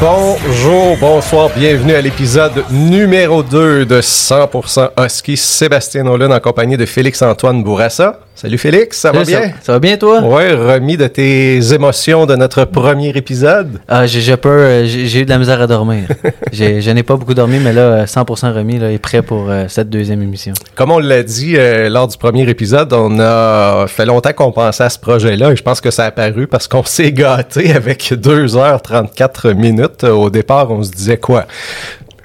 Bonjour, bonsoir, bienvenue à l'épisode numéro 2 de 100% Husky. Sébastien Nolan en compagnie de Félix-Antoine Bourassa. Salut Félix, ça va bien? Ça, va bien toi? Ouais, remis de tes émotions de notre premier épisode. Ah, j'ai peur, euh, j'ai eu de la misère à dormir. je n'ai pas beaucoup dormi, mais là, 100% remis là, est prêt pour euh, cette deuxième émission. Comme on l'a dit euh, lors du premier épisode, on a fait longtemps qu'on pensait à ce projet-là et je pense que ça a apparu parce qu'on s'est gâté avec 2h34 minutes. Au départ, on se disait quoi?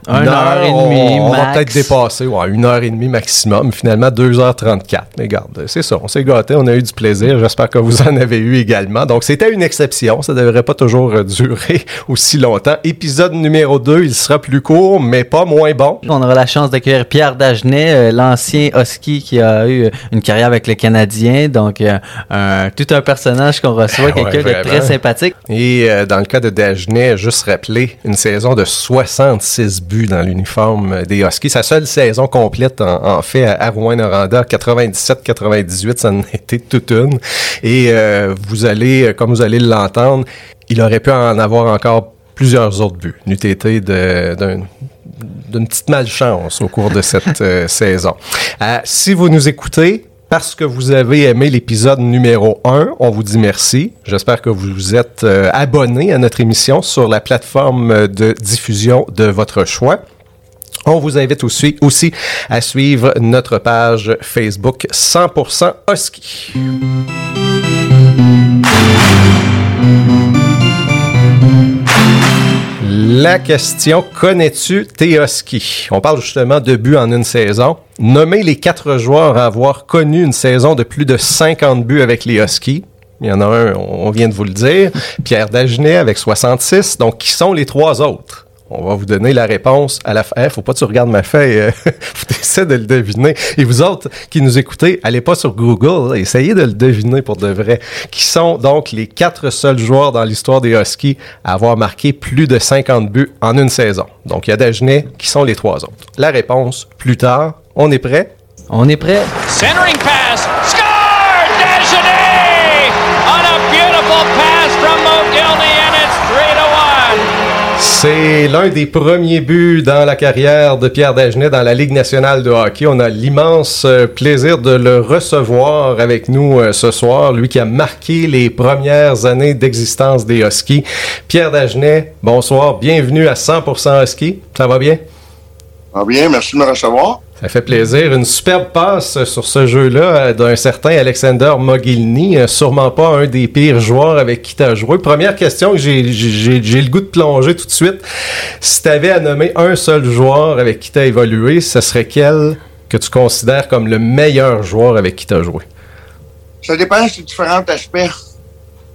Une heure, et demie, on, va peut-être dépasser, ouais, une heure et demie maximum. Finalement, 2h34. Mais regarde, c'est ça, on s'est gâté, on a eu du plaisir. J'espère que vous en avez eu également. Donc, c'était une exception. Ça ne devrait pas toujours euh, durer aussi longtemps. Épisode numéro 2, il sera plus court, mais pas moins bon. On aura la chance d'accueillir Pierre Dagenet, euh, l'ancien husky qui a eu euh, une carrière avec le Canadien. Donc, tout un personnage qu'on reçoit, ben quelqu'un de très sympathique. Et dans le cas de Dagenet, juste rappeler une saison de 66 buts dans l'uniforme des Huskies. Sa seule saison complète, en, fait, à Rouen-Noranda, 97-98, ça en a été toute une. Et euh, vous allez, comme vous allez l'entendre, il aurait pu en avoir encore plusieurs autres buts, n'eût été d'une petite malchance au cours de cette euh, saison. Euh, si vous nous écoutez, parce que vous avez aimé l'épisode numéro 1, on vous dit merci. J'espère que vous êtes euh, abonné à notre émission sur la plateforme de diffusion de votre choix. On vous invite aussi, aussi à suivre notre page Facebook 100% Husky. La question, connais-tu Teoski? On parle justement de buts en une saison. Nommez les quatre joueurs à avoir connu une saison de plus de 50 buts avec les Huskies. Il y en a un, on vient de vous le dire. Pierre Dagenet avec 66. Donc, qui sont les trois autres? On va vous donner la réponse à la fin. Faut pas que tu regardes ma feuille. Euh, faut essayer de le deviner. Et vous autres qui nous écoutez, allez pas sur Google. essayez de le deviner pour de vrai. Qui sont donc les quatre seuls joueurs dans l'histoire des Huskies à avoir marqué plus de 50 buts en une saison? Donc, il y a Dagenet. Qui sont les trois autres? La réponse plus tard. On est prêt? On est prêt. Centering pass. C'est l'un des premiers buts dans la carrière de Pierre Dagenet dans la Ligue nationale de hockey. On a l'immense euh, plaisir de le recevoir avec nous euh, ce soir, lui qui a marqué les premières années d'existence des Huskies. Pierre Dagenet, bonsoir, bienvenue à 100% Husky. Ça va bien? Ça va bien, merci de me recevoir. Ça fait plaisir. Une superbe passe sur ce jeu-là euh, d'un certain Alexander Mogilny, euh, sûrement pas un des pires joueurs avec qui tu as joué. Première question que j'ai le goût de plonger tout de suite. Si tu avais à nommer un seul joueur avec qui tu as évolué, ce serait quel que tu considères comme le meilleur joueur avec qui tu as joué? Ça dépend de différents aspects.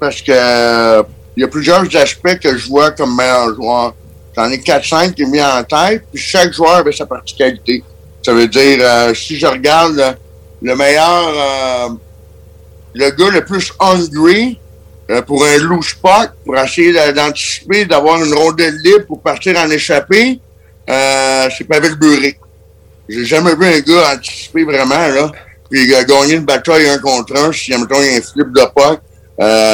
Parce que euh, il y a plusieurs aspects que je vois comme meilleur joueur. J'en ai 4-5 qui viennent en tête, puis chaque joueur avait sa particularité. Ça veut dire, euh, si je regarde le, meilleur, euh, le gars le plus hungry euh, pour un loose puck, pour essayer d'anticiper, d'avoir une rondelle libre pour partir en échappée, c'est Pavel Buré. J'ai jamais vu un gars anticiper vraiment, là. Puis il a gagné une bataille un contre un, si mettons, il y a un flip de puck.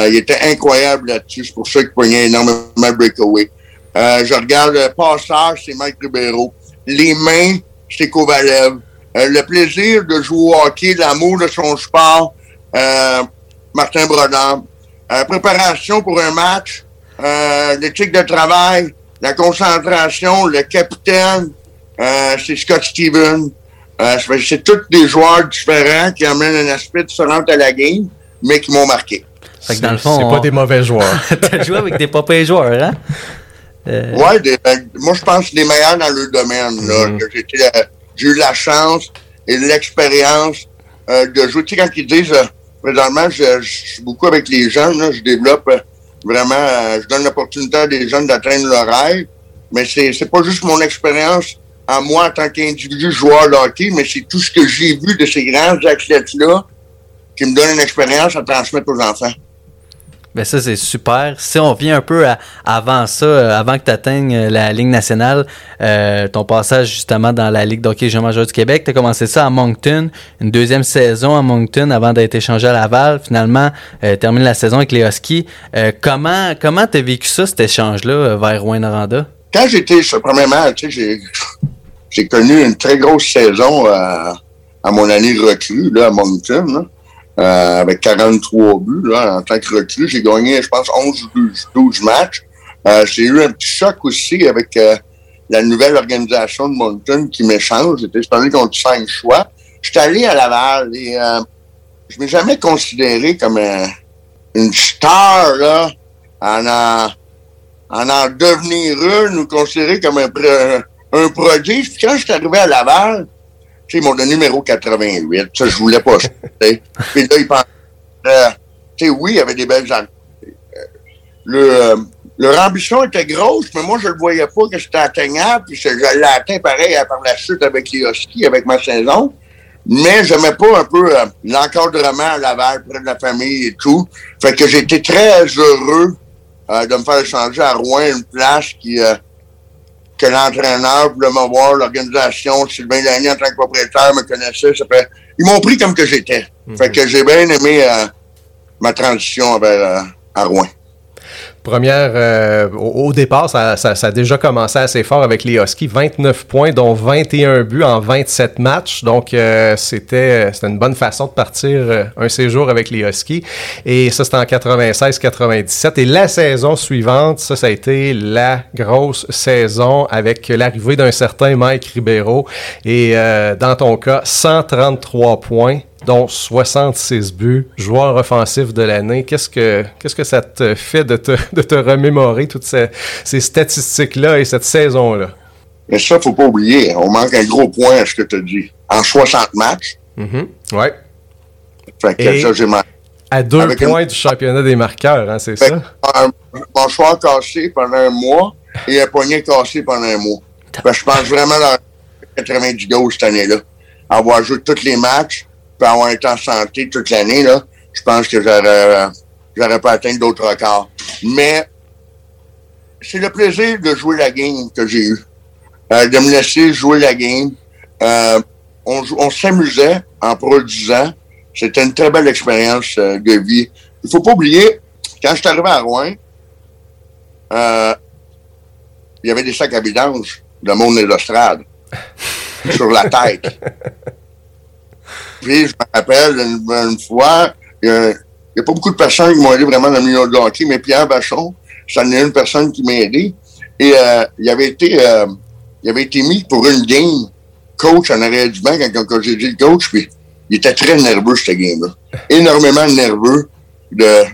il était incroyable là-dessus. C'est pour ça qu'il pognait énormément de breakaway. je regarde le passage, c'est Mike Ribeiro. Les mains, c'est Kovalev. Euh, le plaisir de jouer au hockey, l'amour de son sport, euh, Martin Brodin. Euh, préparation pour un match, l'éthique de travail, la concentration, le capitaine, c'est Scott Steven. c'est tous des joueurs différents qui amènent un aspect différent à la game, mais qui m'ont marqué. C'est pas des mauvais joueurs. T'as joué avec des pas joueurs, hein? Euh... Ouais, ben, moi je pense les meilleurs dans le domaine. Mm. Euh, j'ai eu la chance et l'expérience euh, de jouer. Tu sais, quand ils disent, présentement, je, suis beaucoup avec les jeunes, je développe vraiment, je donne l'opportunité à des jeunes d'atteindre leur rêve. Mais c'est, c'est pas juste mon expérience à moi en tant qu'individu joueur de hockey, mais c'est tout ce que j'ai vu de ces grands athlètes-là qui me donne une expérience à transmettre aux enfants. Ben ça, c'est super. Si on vient un peu avant ça, euh, avant que tu atteignes euh, la Ligue nationale, euh, ton passage justement dans la Ligue d'hockey jean majeur du Québec, tu as commencé ça à Moncton, une deuxième saison à Moncton avant d'être échangé à Laval. Finalement, euh, termine la saison avec les Huskies. comment comment tu as vécu ça, cet échange-là, vers Rouen-Noranda? Quand j'étais, premièrement, tu sais, j'ai connu une très grosse saison à, à mon année recrue là, à Moncton. Là. Euh, avec 43 buts là, en tant que recrue. J'ai gagné, je pense, 11 12, 12 matchs. Euh, j'ai eu un petit choc aussi avec euh, la nouvelle organisation de Moncton qui m'échange. J'étais supposé contre cinq choix. J'étais allé à Laval et euh, je m'ai jamais considéré comme une star là, en en, en, en devenir une ou considéré comme un, un, prodige. Puis quand je suis arrivé à Laval, tu sais, ils m'ont donné numéro 88. Ça, je voulais pas. Puis là, ils pensaient, euh, tu sais, oui, il y avait des belles années. Euh, le, euh, leur ambition était grosse, mais moi, je le voyais pas que c'était atteignable. Puis je l'ai atteint pareil par la chute avec les Huskies, avec ma saison. Mais j'aimais pas un peu euh, l'encadrement à Laval, près de la famille et tout. Fait que j'étais très heureux de me faire changer à Rouen, une place qui que l'entraîneur voulait me voir, l'organisation, Sylvain Lagny en tant que propriétaire me connaissait. Ça fait, ils m'ont pris comme que j'étais. Mhm. Fait que j'ai bien aimé euh, ma transition vers, euh, à Rouen. Première, euh, au, départ, ça, a déjà commencé assez fort avec les Huskies. 29 points, dont 21 buts en 27 matchs. Donc, euh, c'était une bonne façon de partir euh, un séjour avec les Huskies. Et ça, c'était en 96-97. Et la saison suivante, ça, ça a été la grosse saison avec l'arrivée d'un certain Mike Ribeiro. Et dans ton cas, 133 points dont 66 buts, joueur offensif de l'année. Qu'est-ce que, qu'est-ce que ça te fait de te, de te remémorer toutes ces, ces statistiques-là et cette saison-là? Mais ça, faut pas oublier. On manque un gros point à ce que tu as dit. En 60 matchs. Mm Ouais. Fait que ça, j'ai À deux points du championnat des marqueurs, hein, c'est ça? Un mâchoire cassé pendant un mois et un poignet cassé pendant un mois. je pense vraiment dans 90 goals cette année-là. Avoir joué tous les matchs, puis avoir été en santé toute l'année, là, je pense que j'aurais, j'aurais pas atteint d'autres records. Mais c'est le plaisir de jouer la game que j'ai eu. Euh, de me laisser jouer la game. Euh, on, on s'amusait en produisant. C'était une très belle expérience euh, de vie. Il faut pas oublier, quand je suis arrivé à Rouen, il y avait des sacs à vidange de monde estrades sur la tête. Puis, je me rappelle, une, fois, il n'y a, pas beaucoup de personnes qui m'ont aidé vraiment dans le milieu de hockey, mais Pierre Bachon, c'en est une personne qui m'a aidé. Et euh, il avait été euh, il avait été mis pour une game coach en arrière du banc quand, j'ai dit coach, puis il était très nerveux, ce game-là. Énormément nerveux.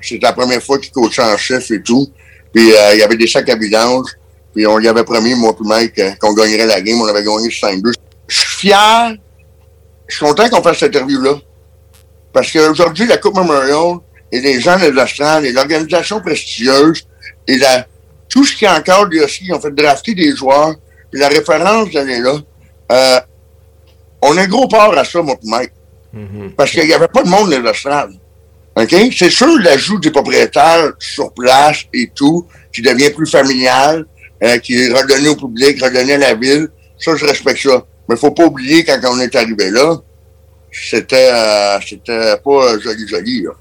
C'était la première fois qu'il coachait en chef et tout. Puis euh, il y avait des sacs à vidange. Puis on lui avait promis, moi et Mike, qu'on gagnerait la game. On avait gagné 5-2. Je suis fier je suis content qu'on fasse cette interview-là. Parce qu'aujourd'hui, la Coupe Memorial et les gens de l'Astral et l'organisation prestigieuse et la, tout ce qui est encore des aussi, ont fait drafter des joueurs, et la référence d'année là, euh, on a un gros part à ça, mon Mike. Mm-hmm. Parce qu'il n'y avait pas de monde de l'Astral. OK? C'est sûr l'ajout des propriétaires sur place et tout, qui devient plus familial, euh, qui est redonné au public, redonné à la ville. Ça, je respecte ça. Mais faut pas oublier, quand on est arrivé là, c'était euh, c'était pas joli joli. Là.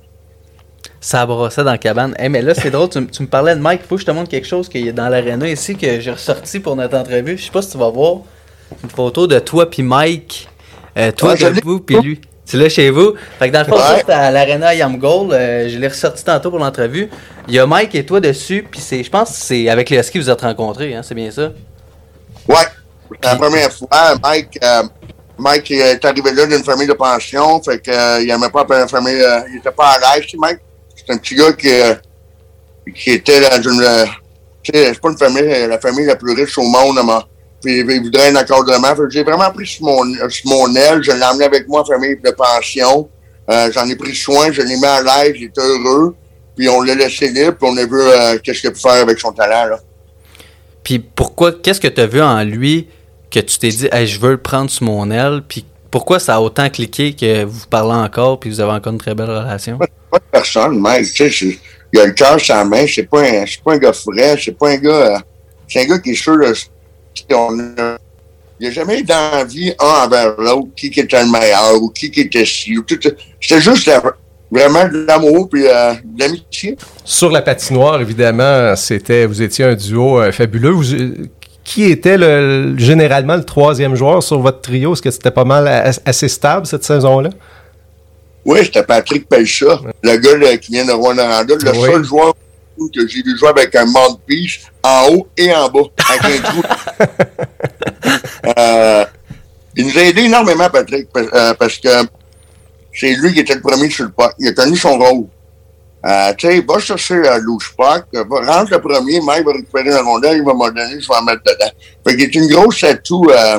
Ça brossait dans la cabane. Hey, mais là, c'est drôle, tu, me parlais de Mike. Il faut que je te montre quelque chose qu'il y a dans l'aréna ici que j'ai ressorti pour notre entrevue. Je sais pas si tu vas voir une photo de toi puis Mike. Euh, toi ah, debout puis lui. Tu l'as chez vous? Fait que dans le fond, ouais. à l'aréna Yam Gold. Euh, je l'ai ressorti tantôt pour l'entrevue. Il y a Mike et toi dessus. Puis c'est, je pense que c'est avec les skis que vous êtes rencontrés. Hein, c'est bien ça? Ouais. La première fois, Mike, euh, Mike est arrivé là d'une famille de pension, fait qu'il euh, n'aimait pas la famille, euh, il était pas à l'aise, Mike. C'est un petit gars qui, qui était dans une, c'est pas une famille, la famille la plus riche au monde, puis il voudrait un encadrement. J'ai vraiment pris sur mon, sur mon aile, je l'ai emmené avec moi en famille de pension. J'en ai pris soin, je l'ai mis à l'aise, il était heureux. Puis on l'a laissé libre, puis on a vu qu'est-ce qu'il peut faire avec son talent. Là. Puis pourquoi, qu'est-ce que tu as vu en lui que tu t'es dit, je veux le prendre sous mon aile, puis pourquoi ça a autant cliqué que vous parlez encore, puis vous avez encore une très belle relation? Pas, de personne, Mike. Tu sais, il a le cœur sur la main. C'est pas un, c'est pas un gars frais, c'est pas un gars, euh, c'est un gars qui est sûr, de- a- il n'a jamais eu d'envie un envers l'autre, qui était le meilleur ou qui était ci. C'était juste vraiment de l'amour puis euh, de l'amitié. Sur la patinoire, évidemment, c'était vous étiez un duo euh, fabuleux. Vous, euh, qui était le, généralement le troisième joueur sur votre trio? Est-ce que c'était pas mal assez stable cette saison-là? Oui, c'était Patrick Pelcha, le gars là, qui vient de Rwanda, le Oui. seul joueur que j'ai vu jouer avec un mouthpiece en haut et en bas, avec un trou. Euh, il nous a aidé énormément, Patrick, pa- euh, parce que c'est lui qui était le premier sur le puck. Il a connu son rôle. Euh, tu sais, va chercher euh, louche puck, euh, va- rentre le premier, Mike va récupérer la rondelle, il va m'en donner, je vais en mettre dedans. Fait qu'il est une grosse atout euh,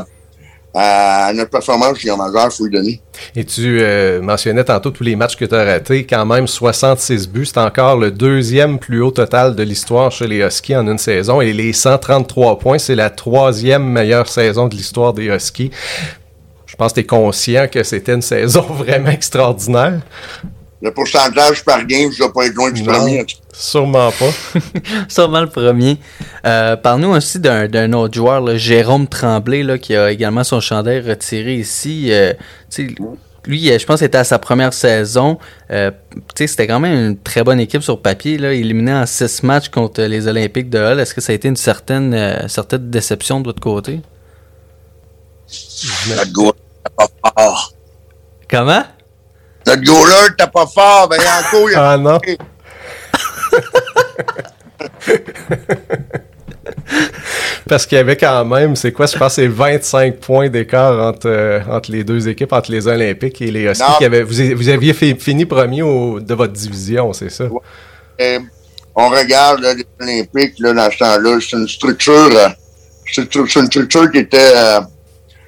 à notre performance qui est majeur, il faut lui donner. Et tu euh, mentionnais tantôt tous les matchs que tu as ratés, quand même 66 buts. C'est encore le deuxième plus haut total de l'histoire chez les Huskies en une saison. Et les 133 points, c'est la troisième meilleure saison de l'histoire des Huskies. Je pense que tu es conscient que c'était une saison vraiment extraordinaire. Le pourcentage par game, je ne dois pas être loin du Non. premier. Sûrement pas. Sûrement le premier. Euh, Parle-nous aussi d'un d'un autre joueur, là, Jérôme Tremblay, là, qui a également son chandail retiré ici. Euh, lui, euh, je pense, était à sa première saison. Euh, tu sais, C'était quand même une très bonne équipe sur papier, là, éliminé en six matchs contre les Olympiques de Hull. Est-ce que ça a été une certaine, euh, certaine déception de votre côté? Comment? Notre goaler, t'es pas fort. Ben, il a... Ah non. Parce qu'il y avait quand même, c'est quoi, je pense, c'est 25 points d'écart entre, euh, entre les deux équipes, entre les Olympiques et les Huskies. Qui avaient- vous, vous aviez fait- fini premier au- de votre division, c'est ça? On regarde là, les Olympiques là, dans ce temps-là. C'est une structure. euh, c'est une structure qui était euh,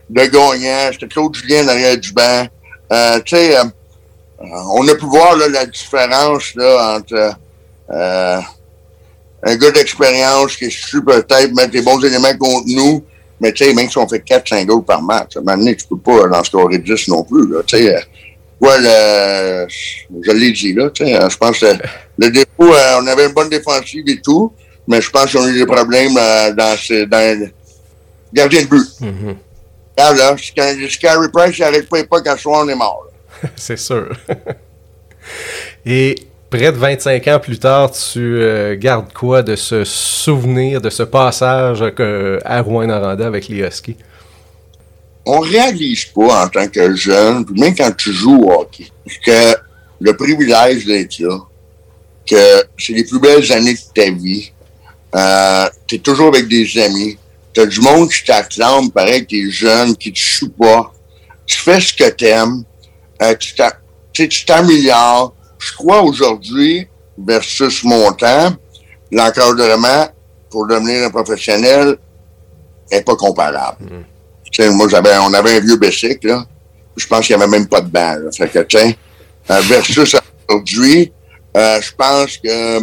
de gagnant. C'était Claude Julien derrière du banc. Euh, tu sais, on a pu voir là, la différence là, entre euh, un gars d'expérience qui est su peut-être mettre des bons éléments contre nous, mais tu sais, même si on fait 4-5 goals par match, à un moment donné, tu peux pas en scorer 10 non plus. Là, tu sais, euh, ouais, le- je l'ai dit là, tu sais, euh, je pense que le euh, on avait une bonne défensive et tout, mais je pense qu'on a eu des problèmes euh, dans, ce, dans le gardien de but. Mhm. Regarde, là, si quand- Carey Price pas les pas qu'à soir, on est mort. C'est sûr. Et près de 25 ans plus tard, tu euh, gardes quoi de ce souvenir, de ce passage que, à Rouen-Noranda avec les Huskies? on réalise pas en tant que jeune, même quand tu joues au hockey, que le privilège d'être là, que c'est les plus belles années de ta vie, euh, tu es toujours avec des amis, tu as du monde qui t'acclame, pareil, tu es jeune, qui te supporte, tu fais ce que euh, tu t'a- sais, tu t'améliores. Je crois aujourd'hui, versus mon temps, l'encadrement pour devenir un professionnel n'est pas comparable. Tu sais, moi, j'avais, on avait un vieux bicycle, là. Je pense qu'il n'y avait même pas de banc, là. Fait que, tiens, euh, versus aujourd'hui, euh, je pense que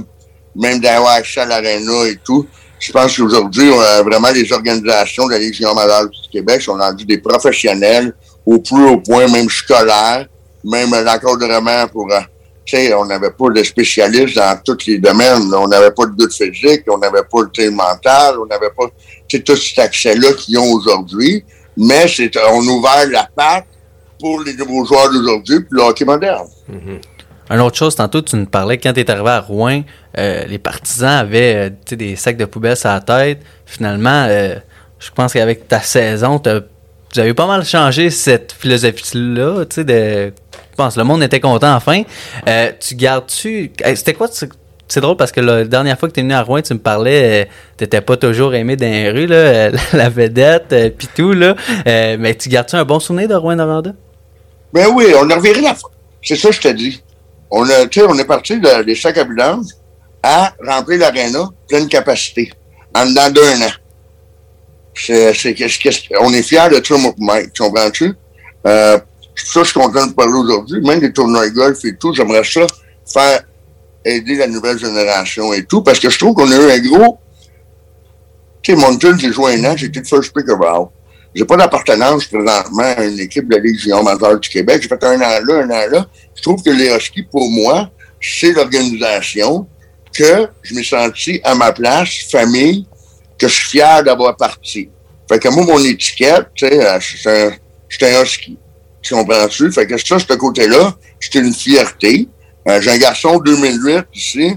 même d'avoir accès à l'aréna et tout, je pense qu'aujourd'hui, vraiment les organisations de la Légion majeure du Québec sont rendues des professionnels au plus haut point, même scolaire, même l'encadrement pour... euh, tu sais, on n'avait pas de spécialistes dans tous les domaines. On n'avait pas de doute physique, on n'avait pas le thé mental, on n'avait pas tu tout cet accès-là qu'ils ont aujourd'hui. Mais c'est, on ouvert la patte pour les nouveaux joueurs d'aujourd'hui puis le hockey moderne. Une autre chose, tantôt, tu nous parlais quand tu es arrivé à Rouen, euh, les partisans avaient euh, tu des sacs de poubelle sur la tête. Finalement, je pense qu'avec ta saison, t'as- vous avez pas mal changé cette philosophie-là. tu sais, De, je pense le monde était content enfin. Euh, tu gardes-tu. C'était quoi tu- c'est drôle parce que la dernière fois que tu es venu à Rouen, tu me parlais, euh, t'étais pas toujours aimé dans les rues, là, euh, la vedette, euh, pis tout, là. Euh, mais tu gardes-tu un bon souvenir de Rouen-Noranda? Ben oui, on a reviré la. C'est ça que je te dis. On, a, on est parti de- des sacs à à remplir l'aréna pleine capacité en dedans d'un an. C'est, qu'est-ce- qu'est-ce- on est fiers de ça, moi. Tu comprends-tu? Euh, ça je suis content de parler aujourd'hui. Même des tournois de golf et tout, j'aimerais ça faire aider la nouvelle génération et tout, parce que je trouve qu'on a eu un gros. Tu sais, Moncton, j'ai joué un an, été le first pick overall. J'ai pas d'appartenance présentement à une équipe de la Ligue du Québec. J'ai fait un an là, un an là. Je trouve que les Huskies, pour moi, c'est l'organisation, que je me senti à ma place, famille, que je suis fier d'avoir parti. Fait que moi, mon étiquette, tu sais, euh, j'étais un, un ski. Tu comprends-tu? Fait que ça, ce côté-là, c'était une fierté. Euh, J'ai un garçon 2008 ici,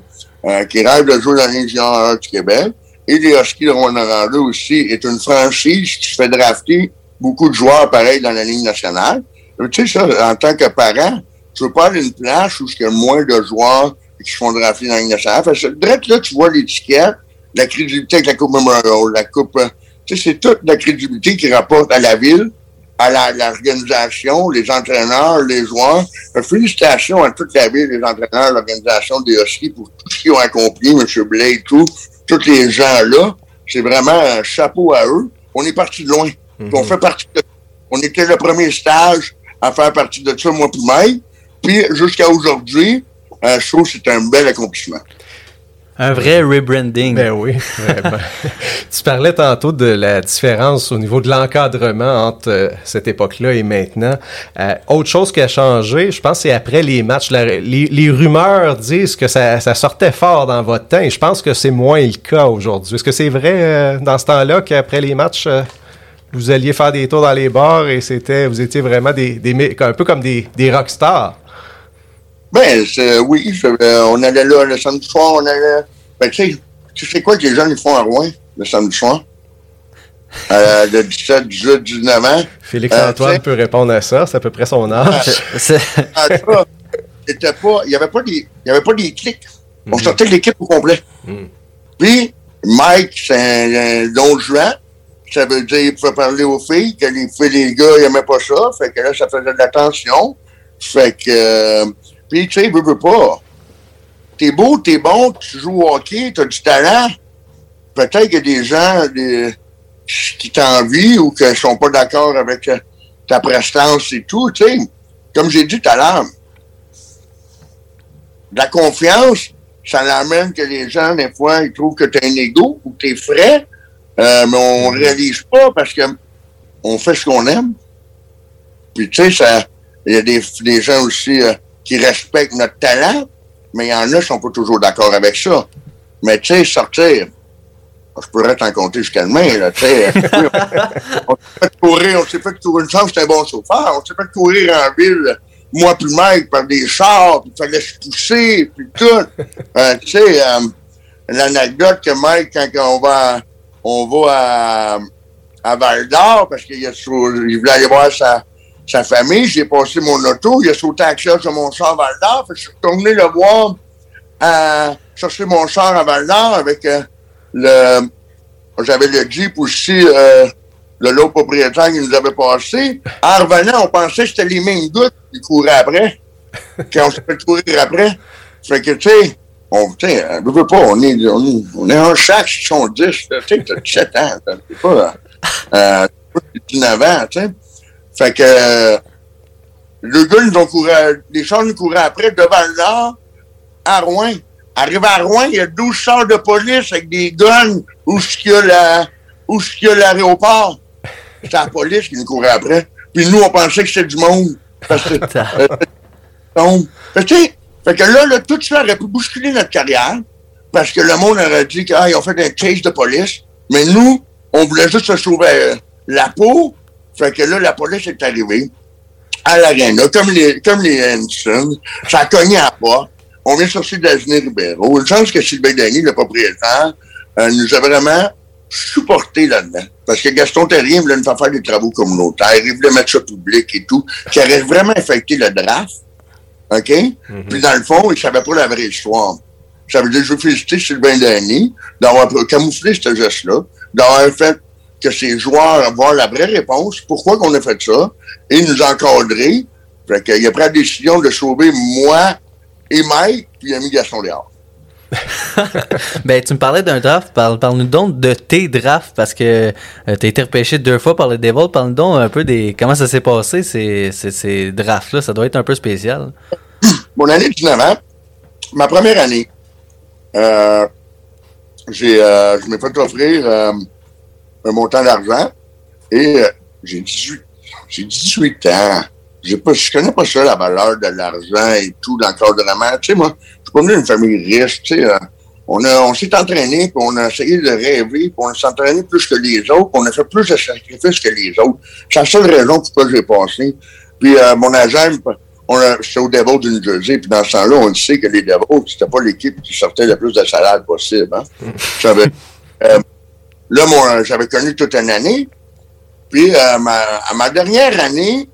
euh, qui rêve de jouer dans la Ligue du Québec. Et les Huskies de Rwanda aussi est une franchise qui fait drafter beaucoup de joueurs pareils dans la Ligue nationale. Tu sais, ça, en tant que parent, tu veux pas aller une place où il y a moins de joueurs qui se font drafter dans la Ligue nationale. Fait que, là, tu vois l'étiquette, la crédibilité avec la Coupe Memorial, la Coupe... Tu sais, c'est toute la crédibilité qui rapporte à la ville, à l'organisation, les entraîneurs, les joueurs. Félicitations à toute la ville, les entraîneurs, l'organisation des Huskies pour tout ce qu'ils ont accompli, M. Blake, tout, tous les gens-là. C'est vraiment un chapeau à eux. On est parti de loin. On fait partie de... On était le premier stage à faire partie de ça, moi puis Mike. Puis jusqu'à aujourd'hui, euh, je trouve que c'est un bel accomplissement. Un vrai rebranding. Ben oui, vraiment. tu parlais tantôt de la différence au niveau de l'encadrement entre euh, cette époque-là et maintenant. Euh, autre chose qui a changé, je pense, c'est après les matchs. les, les, rumeurs disent que ça, ça, sortait fort dans votre temps et je pense que c'est moins le cas aujourd'hui. Est-ce que c'est vrai euh, dans ce temps-là qu'après les matchs, vous alliez faire des tours dans les bars et c'était, vous étiez vraiment des, des un peu comme des, des rockstars? Ben, oui, on allait là le samedi soir, on allait. Ben, tu sais, tu sais quoi que les jeunes ils font à Rouen le samedi soir? Euh, de 17, 18, 19 ans. Félix-Antoine euh, peut répondre à ça, c'est à peu près son âge. Ah, c'était pas, il n'y avait pas des, y avait pas des clics. On mm. sortait l'équipe au complet. Mm. Puis, Mike, c'est un, don juin. Ça veut dire qu'il pouvait parler aux filles, que les filles, les gars, ils n'aimaient pas ça. Fait que là, ça faisait de l'attention. Fait que, euh, puis, tu sais, veux, veux pas. T'es beau, t'es bon, tu joues au hockey, t'as du talent. Peut-être qu'il y a des gens qui t'envient ou qui ne sont pas d'accord avec euh, ta prestance et tout, tu sais. Comme j'ai dit tout à l'heure, la confiance, ça l'amène que les gens, des fois, ils trouvent que tu as un ego ou que tu es frais, euh, mais on ne mm-hmm. réalise pas parce que on fait ce qu'on aime. Puis, tu sais, ça, il y a des, des gens aussi, euh, qui respectent notre talent, mais il y en a qui sont pas toujours d'accord avec ça. Mais tu sais, sortir, je pourrais t'en compter jusqu'à demain, là, tu sais. on s'est fait courir, on s'est fait courir une chance, c'était un bon chauffeur, on s'est fait courir en ville, moi puis Mike, par des chars, puis il fallait se pousser, puis tout. Euh, tu sais, euh, l'anecdote que Mike, quand on va, on va à, à Val d'Or, parce qu'il voulait aller voir sa, sa famille, j'ai passé mon auto, il a sauté à clé sur mon char à Val d'Or, je suis retourné le voir à chercher mon char à Val d'Or avec euh, le... J'avais le Jeep aussi, euh, le lot propriétaire qui nous avait passé. En revenant, on pensait que c'était les mêmes gouttes qui couraient après. Quand on s'est fait courir après. Fait que, tu sais, on ne veut pas, on est, on est, on est un chaque, ils sont 10, tu sais, t'as 17 ans, c'est pas, euh, 19 ans, tu sais. Fait que le gars, ils ont couru, les chars nous couraient après devant le nord, à Rouen. Arrivé à Rouen, il y a 12 chars de police avec des guns où est-ce qu'il y a la, l'aéroport? C'est la police qui nous courait après. Puis nous, on pensait que c'était du monde. Parce que, euh, donc, fait, fait que là, là, tout ça aurait pu bousculer notre carrière. Parce que le monde aurait dit qu'ils ah, ont fait un chase de police. Mais nous, on voulait juste se sauver euh, la peau fait que là, la police est arrivée à l'aréna, comme les, comme les Hanson. Ça a cogné à pas. On vient chercher Daphné Ribeiro. Une chance que Sylvain Denis, le propriétaire, euh, nous a vraiment supporté là-dedans. Parce que Gaston Terrien voulait nous faire faire des travaux communautaires, il voulait mettre ça public et tout, qui aurait vraiment affecté le draft. OK? Mm-hmm. Puis dans le fond, il savait pas la vraie histoire. Ça veut dire, je veux féliciter Sylvain Denis d'avoir camouflé ce geste-là, d'avoir fait que ces joueurs avoir la vraie réponse, pourquoi qu'on a fait ça, et nous encadrer. Fait qu'il a pris la décision de sauver moi et Mike, puis il a mis Gaston dehors. ben, tu me parlais d'un draft. Parle-nous donc de tes drafts parce que euh, tu as été repêché deux fois par le Devil. Parle-nous donc un peu des comment ça s'est passé, ces, ces, drafts-là. Ça doit être un peu spécial. Mon année de 19 ans, ma première année, euh, j'ai, euh, je m'ai fait offrir un montant d'argent. Et euh, j'ai 18, j'ai 18 ans. J'ai pas, je connais pas ça, la valeur de l'argent et tout, l'encadrement. Tu sais, moi, je suis pas venu d'une famille riche, tu sais. Euh, on, a, on s'est entraîné, puis on a essayé de rêver, puis on s'est entraîné plus que les autres, puis on a fait plus de sacrifices que les autres. C'est la seule raison pourquoi j'ai passé. Puis euh, mon agent, on a, c'était au Devils du New Jersey, puis dans ce temps-là, on le sait que les Devils, c'était pas l'équipe qui sortait le plus de salade possible. Hein? Euh, là, moi, j'avais connu toute une année. Puis euh, ma, à ma dernière année,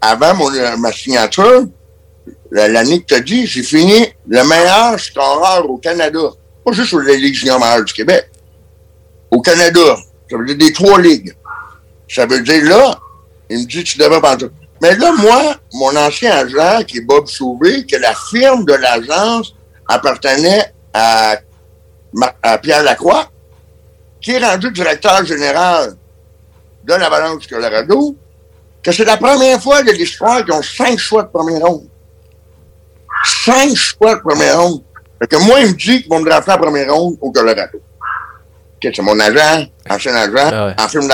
avant mon, ma signature, l'année que tu as dit, j'ai fini le meilleur scoreur au Canada. Pas juste sur les ligues juniors du Québec. Au Canada. Ça veut dire des trois ligues. Ça veut dire là, il me dit, tu devrais pas Mais là, moi, mon ancien agent, qui est Bob Sauvé, que la firme de l'agence appartenait à Pierre Lacroix, qui est rendu directeur général de l'Avalanche Colorado, que c'est la première fois de l'histoire qu'ils ont cinq choix de première ronde cinq choix de première ronde. Fait que moi, il me dit qu'ils vont me drafter en première ronde au Colorado. Okay, c'est mon agent, ancien agent, ah ouais. en film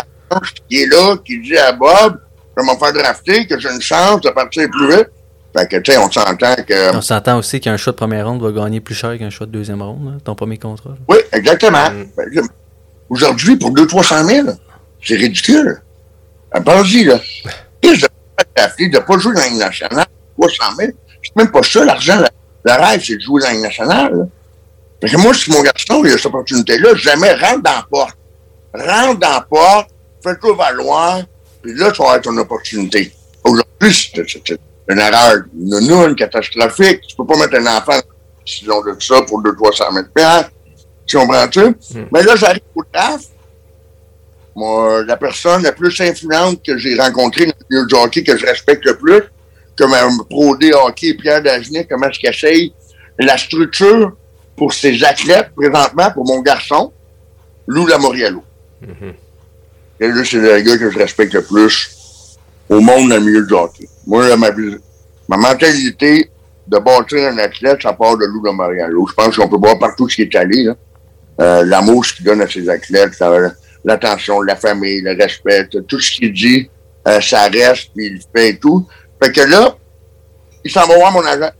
qui est là, qui dit à Bob, je vais me faire drafter, que j'ai une chance de partir plus vite. Fait que, tu sais, on s'entend que... On s'entend aussi qu'un choix de première ronde va gagner plus cher qu'un choix de deuxième ronde, ton premier contrat. Là. Oui, exactement. Mm. Aujourd'hui, pour 200-300 000, c'est ridicule. Pensez-y, là. Et de ne pas jouer dans la nationale, 300 000, c'est même pas ça, l'argent. Le rêve, c'est de jouer dans la nationale. Parce que moi, si mon garçon, il a cette opportunité-là, jamais rentre dans la porte. Rentre dans la porte, fais-toi valoir, puis là, tu vas avoir ton opportunité. Aujourd'hui, c'est une erreur une catastrophique. Tu peux pas mettre un enfant en ont de ça pour 200-300 mètres pierre. Tu comprends-tu? Mm. Mais là, j'arrive au draft. Moi, la personne la plus influente que j'ai rencontrée dans le milieu de hockey, que je respecte le plus, comme un pro D hockey, Pierre Dagenet, comment est-ce qu'il essaye la structure pour ses athlètes présentement, pour mon garçon, Lou Lamoriello. Et là, c'est le gars que je respecte le plus au monde dans le milieu du hockey. Moi, ma, ma mentalité de bâtir un athlète, ça part de Lou Lamoriello. Je pense qu'on peut voir partout ce qui est allé. Euh, L'amour qu'il donne à ses athlètes, l'attention, la famille, le respect, tout ce qu'il dit, euh, ça reste, puis il fait tout. Fait que là, il s'en va voir mon agent.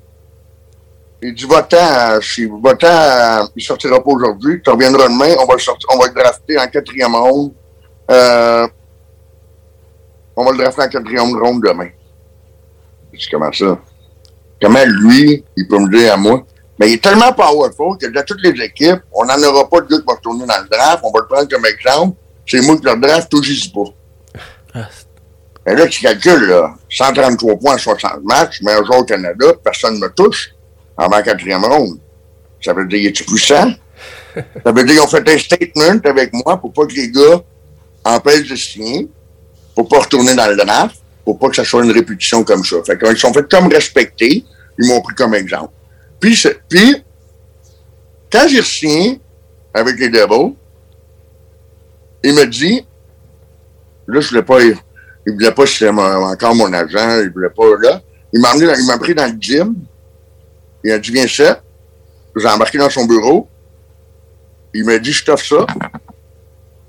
Il dit, va-t'en, va-t'en, il sortira pas aujourd'hui, tu reviendras demain, on va le drafter en quatrième ronde. Euh, on va le drafter en quatrième ronde demain. Je dis, comment ça? Comment lui, il peut me dire à moi? Mais il est tellement powerful que dans toutes les équipes, on n'en aura pas de gars qui va retourner dans le draft, on va le prendre comme exemple. C'est moi qui le draft, tout j'y pas. Ah, mais là, tu calcules, là, 133 points en 60 matchs, mais un jour au Canada, personne ne me touche avant la quatrième ronde. Ça veut dire, es-tu puissant? ça veut dire qu'ils ont fait un statement avec moi pour pas que les gars empêchent de signer, pour pas retourner dans le draft, pour pas que ça soit une répétition comme ça. Fait qu'ils sont fait comme respectés, ils m'ont pris comme exemple. Puis, puis quand j'ai signé avec les Devils, il me dit, là, je voulais pas il voulait pas si encore mon agent, il voulait pas là. Il m'a emmené, il m'a pris dans le gym. Il a dit, viens ça. J'ai embarqué dans son bureau. Il m'a dit, je t'offre ça.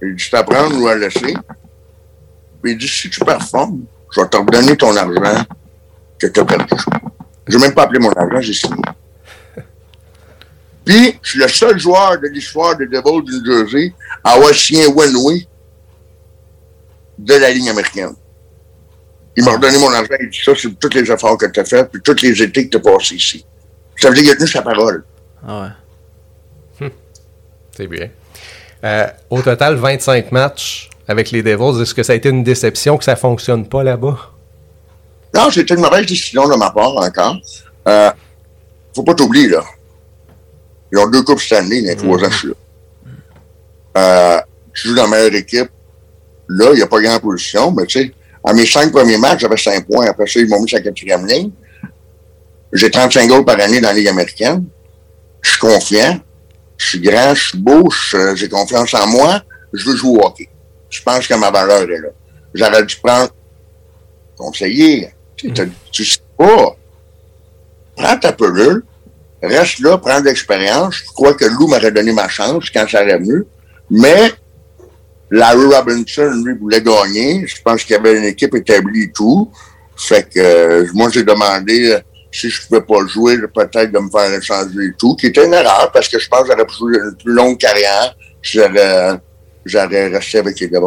Il dit, je t'apprends ou à laisser. Puis il dit, si tu performes, je vais te redonner ton argent que tu as perdu. Je n'ai même pas appelé mon argent, j'ai signé. Puis, je suis le seul joueur de l'histoire de Devils du Jersey à avoir signé un one-way de la ligne américaine. Il m'a redonné mon argent. Il dit ça, c'est tous les efforts que tu as fait, puis tous les étés que tu as passés ici. Ça veut dire qu'il a tenu sa parole. Ah ouais. Hum. C'est bien. Euh, au total, 25 matchs avec les Devils. Est-ce que ça a été une déception que ça ne fonctionne pas là-bas? Non, c'était une mauvaise décision de ma part encore. Euh, faut pas t'oublier, là. Ils ont deux coupes Stanley dans les trois ans, je suis là. Euh, je joue dans la meilleure équipe. Là, il n'y a pas grand position, mais tu sais, à mes cinq premiers matchs, j'avais cinq points. Après ça, ils m'ont mis sur la quatrième ligne. J'ai 35 goals par année dans la Ligue américaine. Je suis confiant. Je suis grand, je suis beau, j'ai confiance en moi. Je veux jouer au hockey. Je pense que ma valeur est là. J'aurais dû prendre conseiller. Tu, tu sais pas. Prends ta pelule, reste là, prends l'expérience. Je crois que Lou m'aurait donné ma chance quand ça aurait venu. Mais Larry Robinson, lui, voulait gagner. Je pense qu'il y avait une équipe établie et tout. Fait que euh, moi, j'ai demandé, si je pouvais pas jouer, peut-être de me faire échanger et tout, qui était une erreur parce que je pense que j'aurais pu jouer une plus longue carrière si j'aurais, j'aurais resté avec les gars.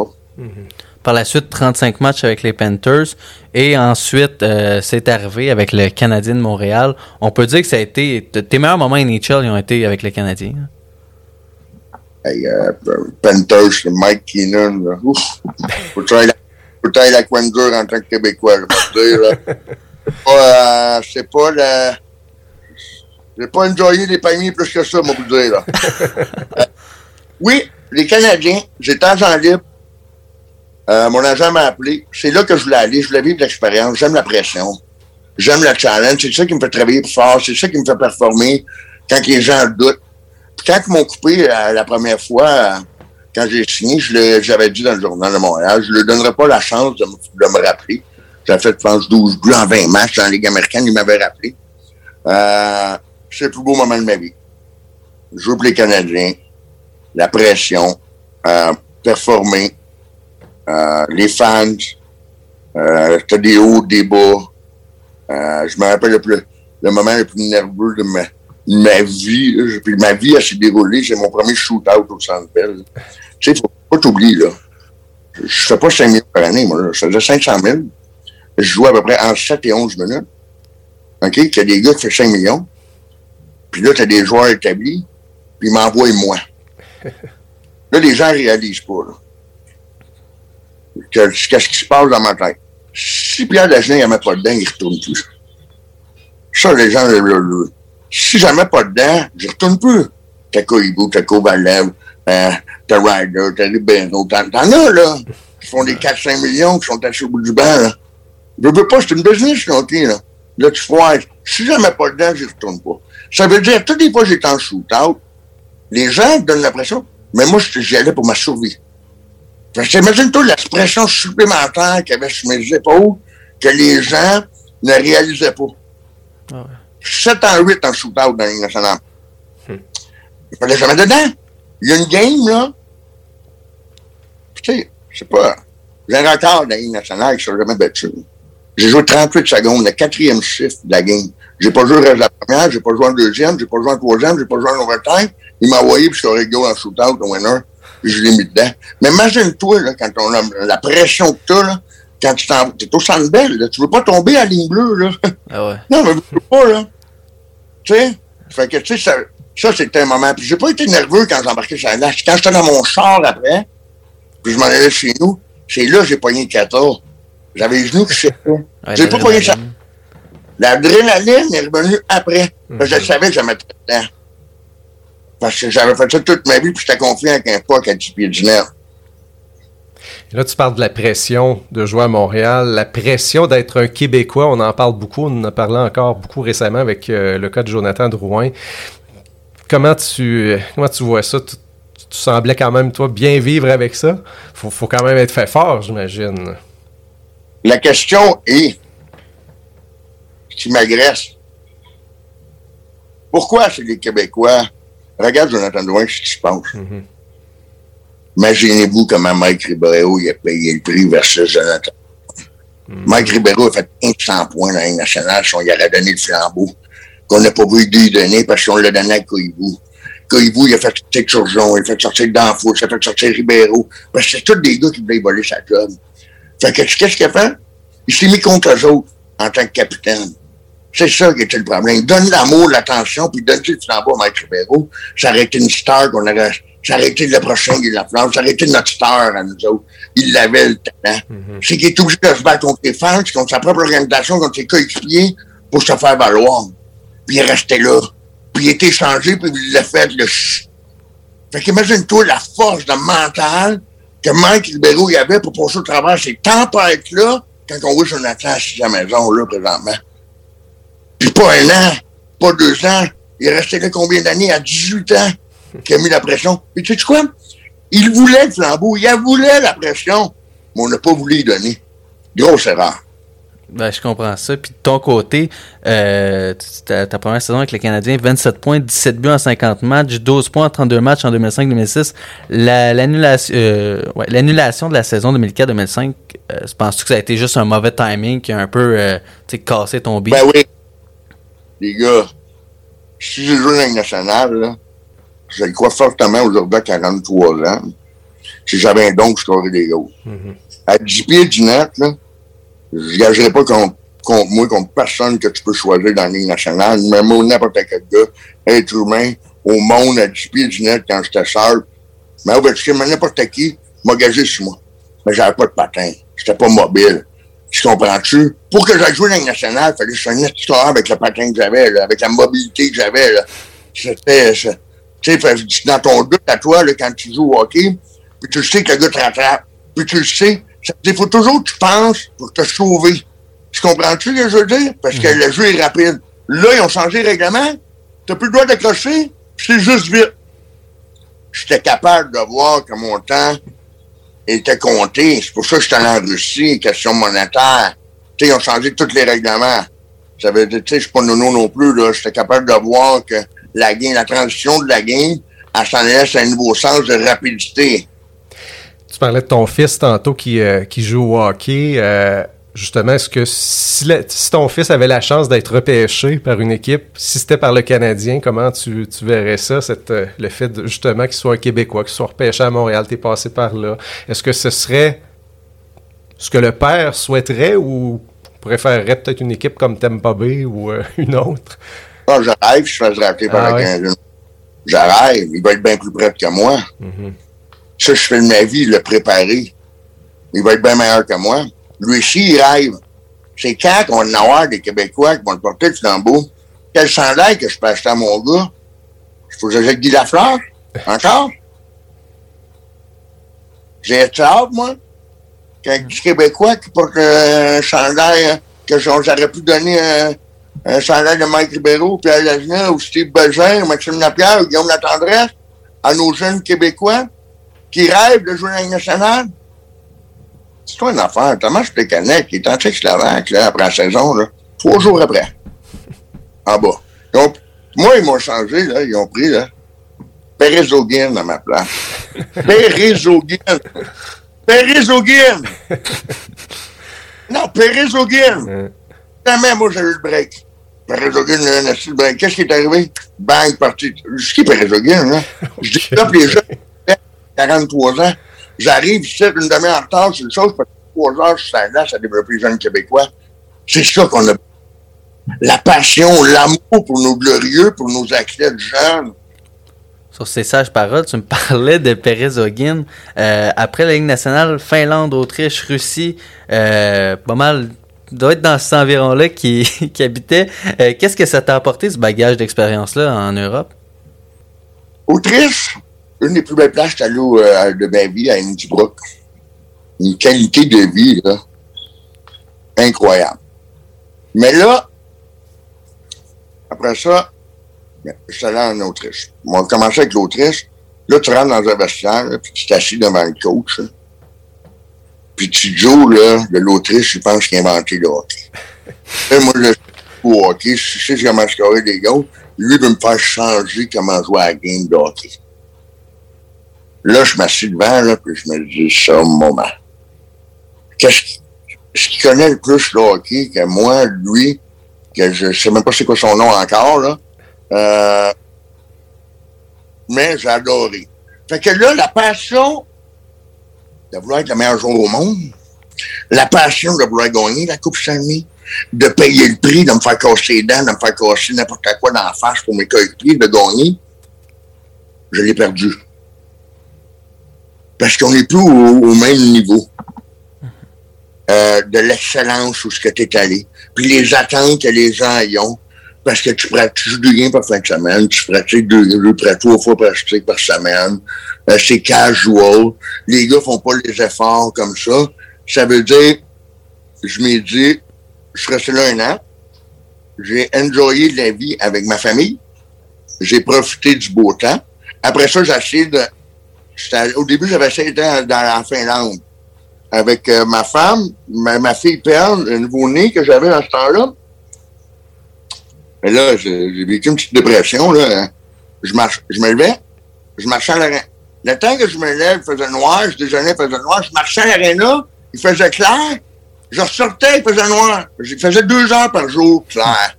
Par la suite, 35 matchs avec les Panthers. Et ensuite, euh, c'est arrivé avec le Canadien de Montréal. On peut dire que ça a été. Tes meilleurs moments NHL, ils ont été avec le Canadien. hein? Hey, euh, Panthers, Mike Keenan, là. Ouf. Faut travailler la, la coin dure en tant que Québécois, je vais te dire, là. C'est pas, euh, le, j'ai pas enjoyé les palmiers plus que ça, moi, vous dire, là. Euh, oui, les Canadiens, j'étais agent libre. Euh, mon agent m'a appelé. C'est là que je voulais aller. Je voulais vivre l'expérience. J'aime la pression. J'aime le challenge. C'est ça qui me fait travailler plus fort. C'est ça qui me fait performer quand les gens doutent. Puis quand ils m'ont coupé euh, la première fois, euh, quand j'ai signé, le- j'avais dit dans le journal de Montréal, je ne lui donnerais pas la chance de me, rappeler. J'avais fait, je pense, 12 buts en 20 matchs dans la Ligue américaine. Il m'avait rappelé. Euh, c'est le plus beau moment de ma vie. Jouer pour les Canadiens, la pression, performer, les fans, euh, c'était des hauts, des bas. Euh, je me rappelle le, plus, le moment le plus nerveux de ma, ma vie. là. Je- Puis ma vie, elle s'est déroulée. C'est mon premier shootout au Centre Bell. Tu sais, faut pas t'oublier, là. Je fais pas 5 millions par année, moi. Là. Je faisais 500 000. Je joue à peu près entre 7 et 11 minutes. OK? A des gars qui font 5 millions. Puis là, tu as des joueurs établis. Puis ils m'envoient moi. Là, les gens réalisent pas, là. Que- Qu'est-ce qui se passe dans ma tête? Si Pierre Dagenet ne met pas dedans, il ne retourne plus. Ça, les gens, le, le- si mets pas dedans, je retourne plus. T'as Koibu, t'as Kovalev, euh, t'as Ryder, t'as Ribeiro, t'en as, là, qui font des 4-5 millions, qui sont assis au bout du banc, là. Je veux pas, c'est une business, OK, là. Là, tu foires. Si mets pas dedans, je retourne pas. Ça veut dire, toutes les fois j'étais en shootout, les gens donnent l'impression, mais moi, j'y allais pour ma survie. Fait que imagine-toi la pression supplémentaire qu'il y avait sur mes épaules que les gens ne réalisaient pas. Ah ouais. 7 en 8 en shootout dans Ligue nationale. Il fallait jamais dedans. Il y a une game, là. Tu sais, c'est pas. J'ai un record dans la Ligue nationale qui ne jamais battu. J'ai joué 38 secondes, le quatrième shift de la game. J'ai pas joué le reste de la première, j'ai pas joué en deuxième, j'ai pas joué en troisième, j'ai pas joué en overtime. Il m'a envoyé puis je suis en shootout au winner, je l'ai mis dedans. Mais imagine-toi, là, quand on a la pression que t'as, là, quand tu t'en, t'es au centre belle, tu veux pas tomber à la ligne bleue, là. Ah ouais. Non, mais je veux pas, là. Tu sais? Fait que, tu sais, ça, ça c'était un moment. Puis j'ai pas été nerveux quand j'ai embarqué sur la glace. Quand j'étais dans mon char après, puis je m'en allais chez nous, c'est là que j'ai pogné le 14. J'avais les genoux qui séchaient. Ouais, J'ai pas pogné ça. l'adrénaline. Est revenue après. Que je savais que je mettais dedans. Parce que j'avais fait ça toute ma vie, puis j'étais confiant avec un poc à 10 pieds du nerf. Là, tu parles de la pression de jouer à Montréal, la pression d'être un Québécois. On en parle beaucoup. On en a parlé encore beaucoup récemment avec euh, le cas de Jonathan Drouin. Comment tu, comment tu vois ça? Tu, tu semblais quand même, toi, bien vivre avec ça? Faut, faut quand même être fait fort, j'imagine. La question est, qui m'agresse, pourquoi c'est les Québécois? Regarde Jonathan Drouin, ce qui se passe. Imaginez-vous comment Mike Ribeiro il a payé le prix versus Jonathan. Mike Ribeiro a fait 500 points dans la Ligue nationale si on y aurait donné le flambeau. Qu'on n'a pas voulu lui donner parce qu'on l'a donné à Koivu. Koivu, il a fait sortir Turgeon, il a fait sortir Danfous, il a fait sortir Ribeiro. Parce que c'est tous des gars qui voulaient voler sa job. Fait que qu'est-ce qu'il a fait? Il s'est mis contre eux autres en tant que capitaine. C'est ça qui était le problème. Donne l'amour, l'attention, puis donne le flambeau à Mike Ribeiro. Ça aurait été une star qu'on aurait. Ça aurait été le prochain Guy Lafleur. Ça aurait été notre star à nous autres. Il avait le talent. C'est qu'il est obligé de se battre contre les fans, contre sa propre organisation, contre ses coéquipiers, pour se faire valoir. Puis il est resté là. Puis il a été changé, puis il l'a fait le ch... Fait qu'imagine-toi la force de mental que Mike Ribeiro y avait pour passer au travers ces tempêtes-là quand on voit Jonathan assis à la maison, là, présentement. Puis pas un an, pas deux ans. Il là combien d'années? À 18 ans, qui a mis la pression. Et tu sais quoi? Il voulait le flambeau, il a voulu la pression, mais on n'a pas voulu y donner. Grosse erreur. Ben, je comprends ça. Puis de ton côté, euh, ta, ta première saison avec le Canadien, 27 points, 17 buts en 50 matchs, 12 points en 32 matchs en 2005-2006. La- L'annulation euh, ouais, l'annulation de la saison 2004-2005, euh, penses-tu que ça a été juste un mauvais timing qui a un peu euh, cassé ton beat? Ben oui. Les gars, si j'ai joué dans le national, là, je le crois fortement aujourd'hui à 43 ans. Si j'avais un don, je scorerais des goals. À 10 pieds du net, là, je gagerais pas contre, contre moi, contre personne que tu peux choisir dans la Ligue nationale, même moi, n'importe quel gars, être humain, au monde, à 10 pieds du net quand j'étais seul. Mais au sais, n'importe qui m'a gagé sur moi. Mais j'avais pas de patin. J'étais pas mobile. Tu comprends-tu? Pour que j'aille jouer dans nationale, il fallait que je sois un avec le patin que j'avais, avec la mobilité que j'avais. C'était, tu sais, dans ton but à toi, là, quand tu joues au hockey, puis tu sais que le gars te rattrape, puis tu le sais. Il faut toujours que tu penses pour te sauver. Tu comprends-tu ce que je veux dire? Parce que le jeu est rapide. Là, ils ont changé le règlement. T'as plus le droit d'accrocher, puis c'est juste vite. J'étais capable de voir que mon temps était compté. C'est pour ça que j'étais allé en Russie, question monétaire. Tu sais, ils ont changé tous les règlements. Ça veut dire, tu sais, je suis pas nono non plus, là. J'étais capable de voir que la game, la transition de la game, elle s'en allait à un nouveau sens de rapidité. Tu parlais de ton fils tantôt qui, euh, qui joue au hockey. Euh, justement, est-ce que si, la, si, ton fils avait la chance d'être repêché par une équipe, si c'était par le Canadien, comment tu, tu verrais ça, cette, euh, le fait de, justement qu'il soit un Québécois, qu'il soit repêché à Montréal, t'es passé par là? Est-ce que ce serait ce que le père souhaiterait ou préférerait peut-être une équipe comme Tampa Bay ou euh, une autre? Non, je rêve, je drafter par Ah le ouais? Canadien. Je rêve, il va être bien plus près que moi. Mhm. Ça, je fais de ma vie, le préparer. Il va être bien meilleur que moi. Lui aussi, il rêve. C'est quand qu'on va en des Québécois qui vont le porter le flambeau. Quel chandail que je peux acheter à mon gars? Il faut que j'achète Guy Lafleur? Encore? J'ai hâte, moi, qu'un Québécois qui porte euh, un chandail euh, que j'aurais pu donner un, un chandail de Mike Ribeiro, Pierre Lagenais, ou Steve ou Maxime Lapierre, ou Guillaume Latendresse, à nos jeunes Québécois qui rêvent de jouer dans la nationale? C'est toi une affaire. Thomas Plekanec, qui est en Tchécoslovaque, là, après la saison, là, trois jours après. En bas. Donc, moi, ils m'ont changé, là. Ils ont pris, là, Perezogin à ma place. Perezogin. Perezogin. Non, Perezogin. Euh, Jamais, moi, j'ai eu le break. Perezogin, là, n'a le break. Qu'est-ce qui est arrivé? Bang, parti. Je suis Perezogin, là? Je développe les jeunes. 43 ans. J'arrive ici une demi-heure en retard, c'est une chose, parce que trois heures, je suis à la glace à développer les jeunes Québécois. C'est ça qu'on a. La passion, l'amour pour nos glorieux, pour nos athlètes jeunes. Sur ces sages paroles, tu me parlais de Perez Ogin. Euh, après la Ligue nationale, Finlande, Autriche, Russie, euh, pas mal, doit être dans cet environ-là qui, qui habitait. Euh, Qu'est-ce que ça t'a apporté, ce bagage d'expérience-là, en Europe? Autriche, une des plus belles places que allé euh, de ma vie à Innsbruck. Une qualité de vie, là, incroyable. Mais là, après ça, ben, je suis allé en Autriche. On a commencé avec l'Autriche. Là, tu rentres dans un vestiaire, là, puis tu t'assis devant le coach. là. Puis tu joues, là, de l'Autriche, je pense qu'il a inventé le hockey. Et moi, je suis au hockey, je sais comment scorer des goals. Lui veut me faire changer comment jouer à la game de hockey. Là, je m'assis devant, là, puis je me dis, ça, moment. Qu'est-ce qui- ce qu'il connaît le plus le hockey que moi, lui, que je sais même pas c'est quoi son nom encore, là. Euh, mais j'ai adoré. Fait que là, la passion de vouloir être le meilleur joueur au monde, la passion de vouloir gagner la Coupe Stanley, de payer le prix, de me faire casser les dents, de me faire casser n'importe quoi dans la face pour mes coéquipiers, de gagner, je l'ai perdu. Parce qu'on n'est plus au, même niveau euh, de l'excellence où ce que tu es allé. Puis les attentes que les gens y ont. Parce que tu pratiques du game par fin de semaine, tu pratiques deux, deux, trois fois pratique par semaine. Euh, c'est casual. Les gars font pas les efforts comme ça. Ça veut dire, je m'ai dit, je suis resté là un an. J'ai enjoyé la vie avec ma famille. J'ai profité du beau temps. Après ça, j'ai essayé de... Au début, j'avais essayé d'être dans la Finlande avec euh, ma femme, ma, ma fille Perle, le nouveau-né que j'avais dans ce temps-là. Mais là, j'ai vécu une petite dépression. Là. Je, marche, je me levais, je marchais à l'aréna. Le temps que je me lève, il faisait noir, je déjeunais, il faisait noir, je marchais à l'aréna, il faisait clair, je ressortais, il faisait noir. Je faisais deux heures par jour clair.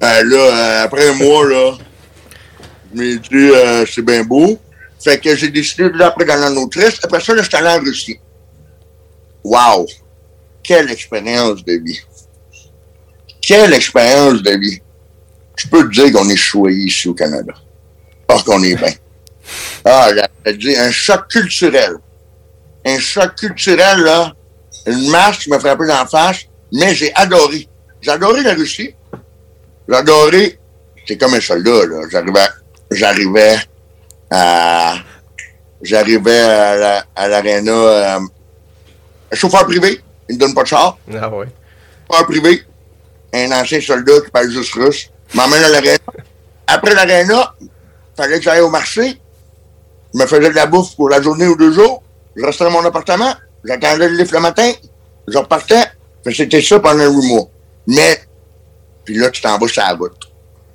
Ben là, euh, après un mois, là, je m'ai dit, euh, c'est bien beau. Fait que j'ai décidé de après dans en Autriche. Après ça, je suis allé en Russie. Wow! Quelle expérience de vie! Quelle expérience de vie! Je peux te dire qu'on est choyé ici au Canada. Parce qu'on est bien. Ah, j'ai dit un choc culturel. Un choc culturel, là. Une marche qui m'a frappé dans la face, mais j'ai adoré. J'ai adoré la Russie. J'ai adoré. C'est comme un soldat, là. J'arrivais, j'arrivais j'arrivais à, la- l'aréna, euh, un chauffeur privé. Il me donne pas de char. Ah ouais. Chauffeur privé. Un ancien soldat qui parle juste russe. M'emmène à l'aréna. Après l'aréna, fallait que j'aille au marché. Je me faisais de la bouffe pour la journée ou deux jours. Je restais dans mon appartement. J'attendais le livre le matin. Je repartais. C'était ça pendant huit mois. Mais, puis là, tu t'en vas sur la route.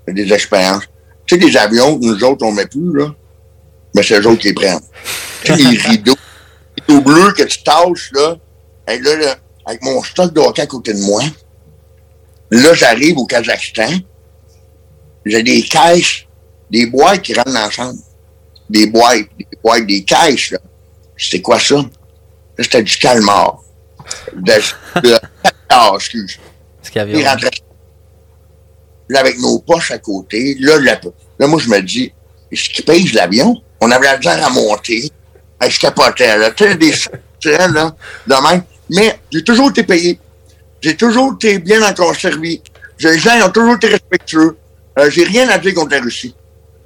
Des expériences. Tu sais, des avions que nous autres, on met plus, là. Mais c'est eux autres qui les prennent. Tu sais, les rideaux, les rideaux bleus que tu tâches, là. Et là, là, avec mon stock de hockey à côté de moi, là, j'arrive au Kazakhstan. J'ai des caisses, des boîtes qui rentrent dans la chambre. Des boîtes, des boîtes, des caisses, là. C'est quoi ça? Là, c'était du calmar. De, de, ah, excuse. Il rentrait. Là, avec nos poches à côté, là, là, là, moi, je me dis, est-ce qu'il pèse l'avion? On avait la misère à monter. Hey, je capotais, là. Tu sais, des là, de même. Mais j'ai toujours été payé. J'ai toujours été bien encore servi. Les gens ont toujours été respectueux. Euh, j'ai rien à dire contre la Russie.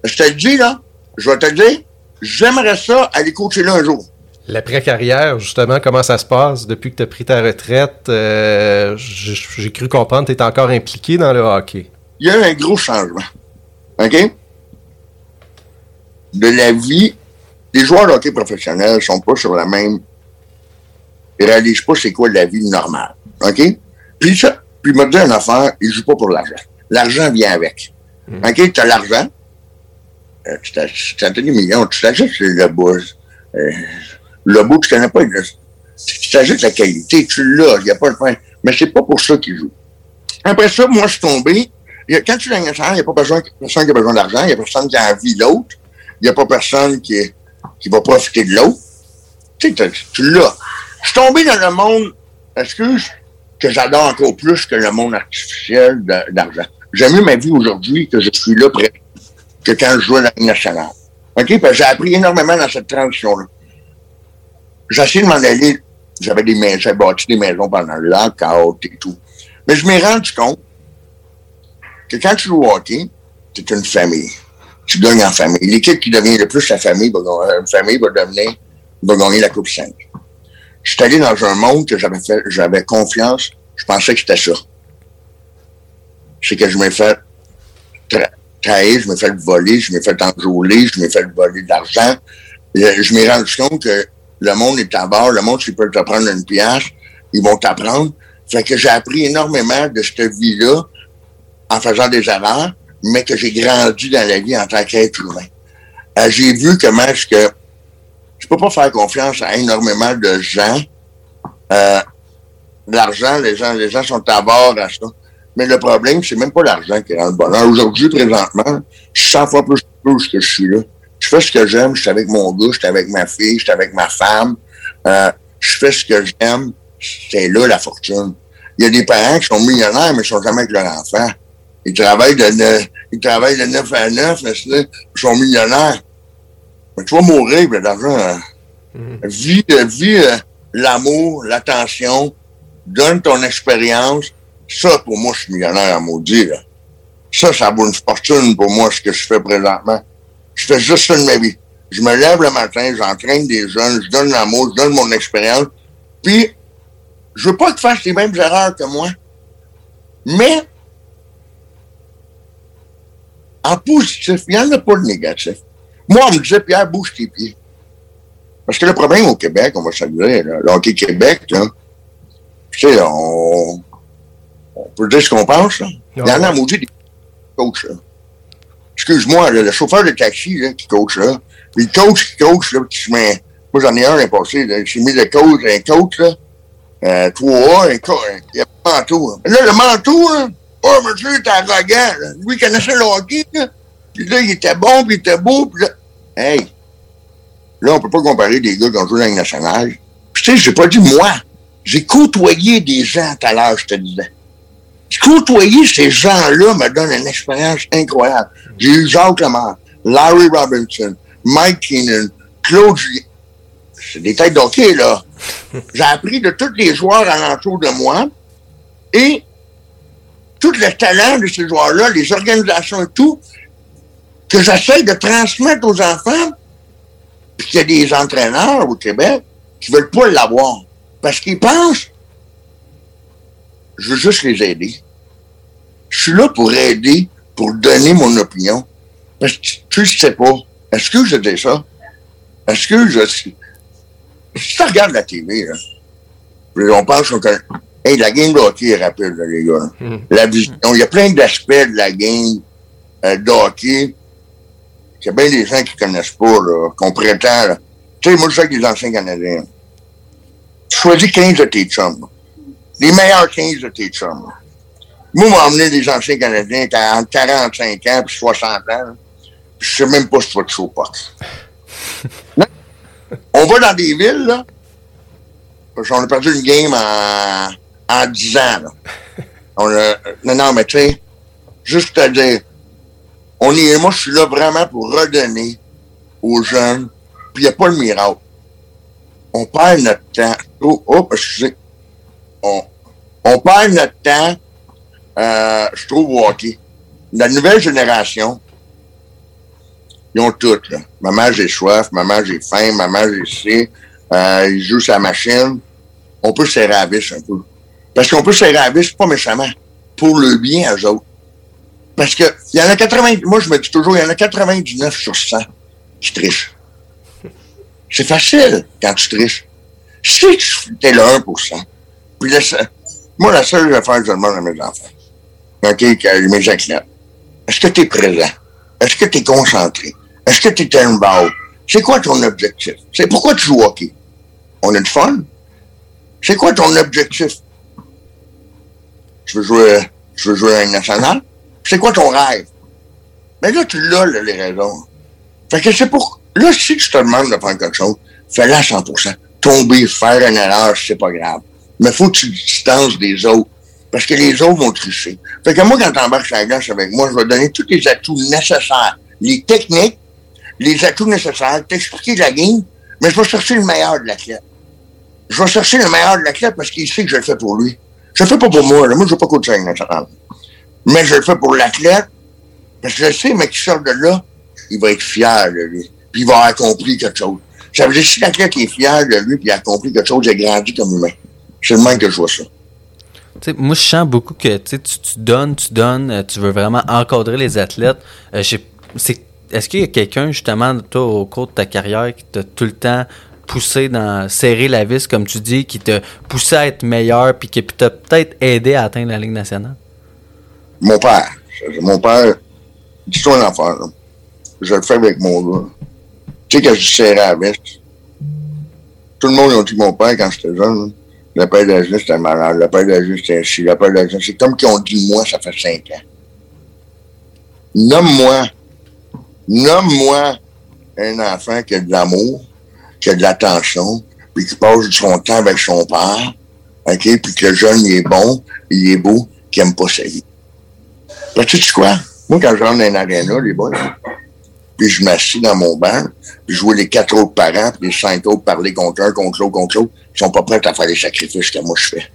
Je te le dis, là, je vais te le dire, j'aimerais ça aller coacher là un jour. L'après-carrière, justement, comment ça se passe depuis que tu as pris ta retraite? euh, j'ai j'ai cru comprendre que tu es encore impliqué dans le hockey. il y a eu un gros changement. OK? De la vie. Les joueurs de hockey professionnels sont pas sur la même. Ils réalisent pas c'est quoi la vie normale. OK? Puis ça, puis me dit une affaire, ils jouent pas pour l'argent. L'argent vient avec. OK? Tu as l'argent. Euh, tu t'achètes des millions. Tu t'achètes le buzz. Euh, le bout, tu connais pas. Tu t'achètes la qualité. Tu l'as. Il n'y a pas de point. Mais c'est pas pour ça qu'ils jouent. Après ça, moi, je suis tombé. Quand tu es dans il n'y a pas besoin, personne qui a besoin d'argent, il n'y a personne qui a envie l'autre, n'y a pas personne qui, qui va profiter de l'autre. Tu sais, tu l'as. Je suis tombé dans le monde, excuse, que j'adore encore plus que le monde artificiel d'argent? J'aime mieux ma vie aujourd'hui que je suis là près que quand je jouais à la nationale. OK? Parce que j'ai appris énormément dans cette transition-là. J'ai de m'en aller. J'avais des maisons, j'avais bâti des maisons pendant le lockout et tout. Mais je m'ai rendu compte que quand tu joues au c'est une famille. Tu gagnes en famille. L'équipe qui devient le plus la famille, va, une famille va va gagner la Coupe 5. Je suis allé dans un monde que j'avais fait, j'avais confiance. Je pensais que c'était ça. C'est que je m'ai fait tra- trahir, je m'ai fait voler, je m'ai fait enjôler, je m'ai fait voler de l'argent. Je m'ai rendu compte que le monde est à bord, le monde, s'ils peuvent te prendre une pièce, ils vont t'apprendre. Fait que j'ai appris énormément de cette vie-là en faisant des erreurs, mais que j'ai grandi dans la vie en tant qu'être humain. Euh, j'ai vu comment est-ce que je peux pas faire confiance à énormément de gens. Euh, l'argent, les gens, les gens sont à bord à ça. Mais le problème, c'est même pas l'argent qui rend le bonheur. Aujourd'hui, présentement, je suis 100 fois plus que je suis là. Je fais ce que j'aime, je suis avec mon gars, je suis avec ma fille, je suis avec ma femme. Euh, je fais ce que j'aime, c'est là la fortune. Il y a des parents qui sont millionnaires, mais ils sont jamais avec leur enfant. Ils travaillent de 9, ils travaillent de 9 à 9, mais ils sont millionnaires. Mais tu vas mourir, mais l'argent. euh, Vis, euh, vis euh, l'amour, l'attention, donne ton expérience. Ça, pour moi, je suis millionnaire à maudit. Là. Ça, ça vaut une fortune pour moi, ce que je fais présentement. Je fais juste ça de ma vie. Je me lève le matin, j'entraîne des jeunes, je donne l'amour, je donne mon expérience. Puis, je veux pas qu'ils fassent les mêmes erreurs que moi. Mais, positif, il n'y en a pas de négatif. Moi, on me disait, Pierre, bouge tes pieds. Parce que le problème au Québec, on va se le hockey Québec, là, tu sais, on, on peut dire ce qu'on pense, là. Il y en a maudit des coachs. Excuse-moi, le chauffeur de taxi, là, qui coach, là, puis le coach qui coach, là, qui se met, moi, j'en ai un là, qui s'est mis le coach, un coach, là, euh, 3A, un coach, il y a un manteau, là. Là, le manteau, là, Oh, monsieur, il était arrogant. Là. Lui, il connaissait le. Là. Puis là, il était bon, puis il était beau. Puis là, hey, là, on peut pas comparer des gars qui ont joué dans la nationale. Puis tu sais, j'ai pas dit moi. J'ai côtoyé des gens tout à l'heure, je te disais. Côtoyer ces gens-là me donne une expérience incroyable. J'ai eu Jacques Lemar, Larry Robinson, Mike Keenan, Claude. C'est des têtes d'hockey, là. J'ai appris de tous les joueurs alentour de moi et tout le talent de ces joueurs-là, les organisations et tout, que j'essaie de transmettre aux enfants, puis qu'il y a des entraîneurs au Québec qui veulent pas l'avoir. Parce qu'ils pensent, je veux juste les aider. Je suis là pour aider, pour donner mon opinion. Parce que tu ne sais pas. Est-ce que je dis ça? Est-ce que je. Si tu regardes la TV, là, puis on pense qu'on. Hey, la game de hockey est rapide, là, les gars. La vision. Il y a plein d'aspects de la game euh, de hockey. Il y a bien des gens qui ne connaissent pas, là, qu'on prétend. là. Tu sais, moi, je sais avec les anciens Canadiens. Tu choisis 15 de tes chums. Les meilleurs 15 de tes chums. Moi, on m'a emmené des anciens Canadiens qui ont entre 45 ans puis 60 ans. là. Puis Je sais même pas si tu vas te chaud Non. On va dans des villes, là. Parce qu'on a perdu une game en, en 10 ans. On non, non, mais tu sais, juste te dire, on est, moi, je suis là vraiment pour redonner aux jeunes, puis il n'y a pas le miracle. On perd notre temps. Oh, oh, excusez. On, on perd notre temps, euh, je trouve, au. La nouvelle génération, ils ont tout, là. Maman, j'ai soif, maman, j'ai faim, maman, j'ai ci. Euh, ils jouent sa machine. On peut serrer la un peu. Parce qu'on peut serrer la vis, pas méchamment. Pour le bien, eux autres. Parce que, il y en a 80, moi, je me dis toujours, il y en a 99 sur 100 qui trichent. C'est facile quand tu triches. Si tu es le 1%, puis seul- moi, la seule affaire que je demande à mes enfants, OK, mes athlètes, est-ce que tu es présent? Est-ce que tu es concentré? Est-ce que tu es involved? C'est quoi ton objectif? C'est pourquoi tu joues hockey? On a du fun? C'est quoi ton objectif? Tu veux jouer, tu veux jouer à une nationale? C'est quoi ton rêve? Mais là, tu l'as, là, les raisons. Fait que c'est pour. Là, si tu te demandes de faire quelque chose, fais-le à 100%. Tomber, faire une erreur, c'est pas grave. Mais faut que tu te distances des autres. Parce que les autres vont tricher. Fait que moi, quand t'embarques sur la glace avec moi, je vais donner tous les atouts nécessaires. Les techniques, les atouts nécessaires, t'expliquer la game, mais je vais chercher le meilleur de l'athlète. Je vais chercher le meilleur de l'athlète parce qu'il sait que je le fais pour lui. Je le fais pas pour moi, là. Moi, je veux pas une nationale. Mais je le fais pour l'athlète, parce que je sais, mais qui sort de là, il va être fier de lui. Puis il va avoir accompli quelque chose. Ça veut dire, si l'athlète est fier de lui, puis a accompli quelque chose, il a grandi comme humain. C'est le même que je vois ça. Moi, je sens beaucoup que tu, tu donnes, tu donnes, euh, tu veux vraiment encadrer les athlètes. Euh, Est-ce qu'il y a quelqu'un, justement, toi, au cours de ta carrière, qui t'a tout le temps poussé dans serrer la vis, comme tu dis, qui t'a poussé à être meilleur, puis qui t'a peut-être aidé à atteindre la Ligue nationale? Mon père. Mon père, dis-toi un là. Je le fais avec mon gars. Tu sais, quand je serrais la veste, tout le monde a dit mon père, quand j'étais jeune, le père d'Agis, c'était malade. Le père d'Agis, c'était ci. Le père d'Agis, c'est comme qu'ils ont dit moi, ça fait cinq ans. Nomme-moi, nomme-moi un enfant qui a de l'amour, qui a de l'attention, puis qui passe son temps avec son père, OK, puis que le jeune, il est bon, il est beau, qui aime pas sa vie. Ben, tu sais quoi? Moi, quand je rentre dans une aréna, les boys, puis je m'assis dans mon banc, puis je vois les quatre autres parents, puis les cinq autres parler contre un, contre l'autre, contre l'autre, ils sont pas prêts à faire les sacrifices que moi je fais.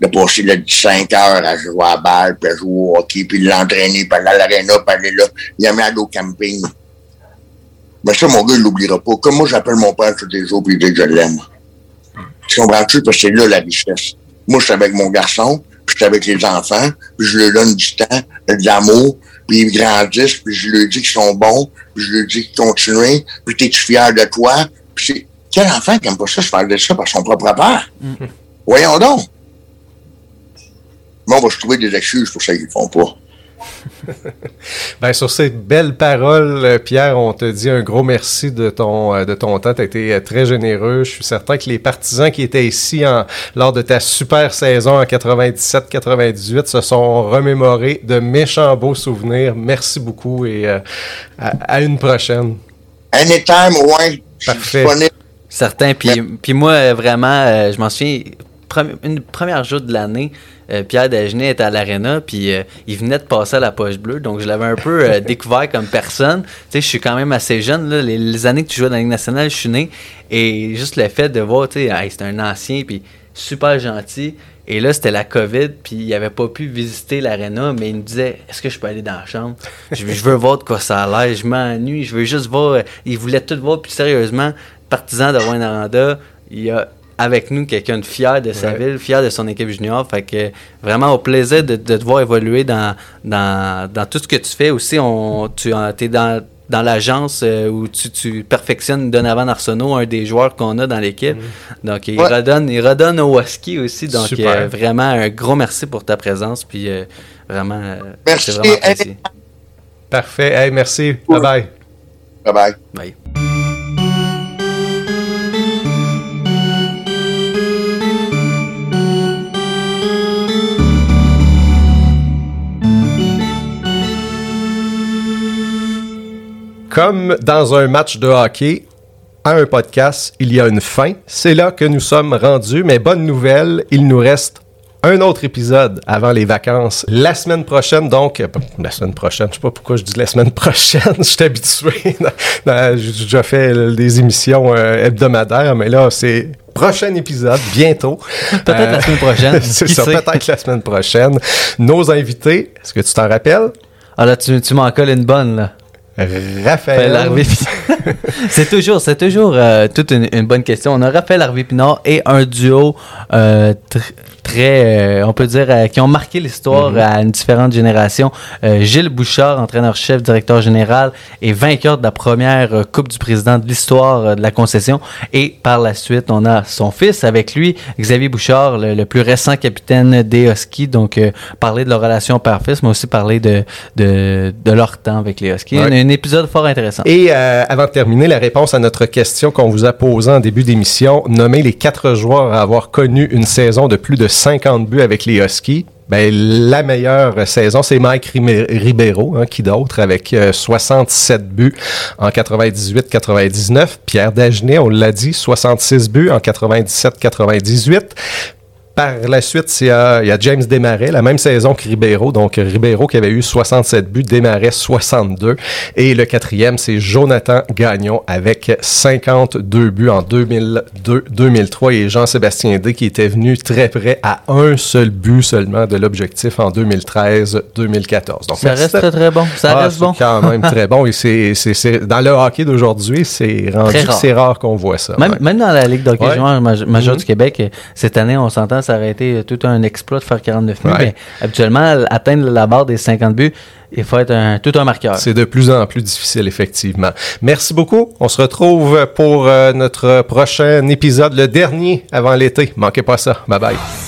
De passer là, 5 heures à jouer à balle, puis à jouer au hockey, puis l'entraîner, puis à l'aréna, puis aller là. Il a mis à l'eau camping. Mais ça, mon gars, il l'oubliera pas. Comme moi, j'appelle mon père tous les jours, puis il dit que je l'aime. Tu comprends-tu? Parce que c'est là la richesse. Moi, je suis avec mon garçon, puis je suis avec les enfants, puis je leur donne du temps, de l'amour, puis ils grandissent, puis je leur dis qu'ils sont bons, puis je leur dis de continuer, puis t'es-tu fier de toi? Puis c'est... Quel enfant qui aime pas ça se faire de ça par son propre père? Voyons donc. Mais on va se trouver des excuses pour ça qu'ils le font pas. Ben, sur ces belles paroles, euh, Pierre, on te dit un gros merci de ton, euh, de ton temps. Tu as été euh, très généreux. Je suis certain que les partisans qui étaient ici en, lors de ta super saison en 97-98 se sont remémorés de méchants beaux souvenirs. Merci beaucoup et à, à, une prochaine. Anytime, ouais. Parfait. Certain. Puis, puis moi, vraiment, je m'en souviens, une première jour de l'année, euh, Pierre Dagenet était à l'aréna, puis euh, il venait de passer à la poche bleue, donc je l'avais un peu euh, découvert comme personne. Tu sais, je suis quand même assez jeune, là, les, années que tu jouais dans la Ligue nationale, je suis né, et juste le fait de voir, tu sais, c'est un ancien, puis super gentil. Et là, c'était la COVID, puis il avait pas pu visiter l'aréna, mais il me disait Est-ce que je peux aller dans la chambre? Je, veux voir de quoi ça a l'air, je m'ennuie, je veux juste voir. Il voulait tout voir, puis sérieusement, partisan de Aranda, il a avec nous quelqu'un de fier de sa ville, fier de son équipe junior. Fait que vraiment au plaisir de, te voir évoluer dans, dans, tout ce que tu fais. Aussi, on, tu es dans, dans l'agence euh, où tu, tu perfectionnes Donovan Arsenault, un des joueurs qu'on a dans l'équipe. Mm. Donc, il, redonne, il redonne au Husky aussi. Donc, euh, vraiment, un gros merci pour ta présence. Puis, euh, vraiment, merci. vraiment Parfait. Hey, merci. Bye-bye. Bye-bye. Bye. Comme dans un match de hockey, à un podcast, il y a une fin. C'est là que nous sommes rendus, mais bonne nouvelle, il nous reste un autre épisode avant les vacances. La semaine prochaine, donc, euh, la semaine prochaine, je sais pas pourquoi je dis la semaine prochaine, je suis habitué. J'ai déjà fait des émissions euh, hebdomadaires, mais là, c'est prochain épisode, bientôt. peut-être la semaine prochaine. c'est ça, peut-être la semaine prochaine. Nos invités, est-ce que tu t'en rappelles? Ah là, tu, tu m'en colles une bonne, là. Raphaël. c'est toujours, c'est toujours euh, toute une, bonne question. On a Raphaël Harvey Pinard et un duo euh, très, euh, on peut dire, euh, qui ont marqué l'histoire mhm. à une différente génération. Euh, Gilles Bouchard, entraîneur-chef, directeur général et vainqueur de la première Coupe du Président de l'histoire de la concession. Et par la suite, on a son fils avec lui, Xavier Bouchard, le, plus récent capitaine des Huskies. Donc, parler de leur relation père-fils, mais aussi parler de, de, de, leur temps avec les Huskies. Un, un, épisode fort intéressant. Et avant de terminer, la réponse à notre question qu'on vous a posée en début d'émission, nommer les quatre joueurs à avoir connu une saison de plus de 50 buts avec les Huskies. Ben, la meilleure saison, c'est Mike Ribeiro, hein, qui d'autre, avec 67 euh, buts en 98-99. Pierre Dagenet, on l'a dit, 66 buts en 97-98. Par la suite, il y a, James Desmarais, la même saison que Ribeiro. Donc, Ribeiro qui avait eu 67 buts, Desmarais 62. Et le quatrième, c'est Jonathan Gagnon avec 52 buts en 2002-2003. Et Jean-Sébastien D qui était venu très près à un seul but seulement de l'objectif en 2013-2014. Donc, ça reste très, très bon. Ça ah, reste bon. quand même très bon. Et c'est, dans le hockey d'aujourd'hui, c'est rendu c'est rare qu'on voit ça. Même, même dans la Ligue d'hockey ouais. majeur mm-hmm. du Québec, cette année, on s'entend ça aurait été tout un exploit de faire 49 buts. Mais habituellement, atteindre la barre des 50 buts, il faut être un, tout un marqueur. C'est de plus en plus difficile, effectivement. Merci beaucoup. On se retrouve pour euh, notre prochain épisode, le dernier avant l'été. Manquez pas ça. Bye bye.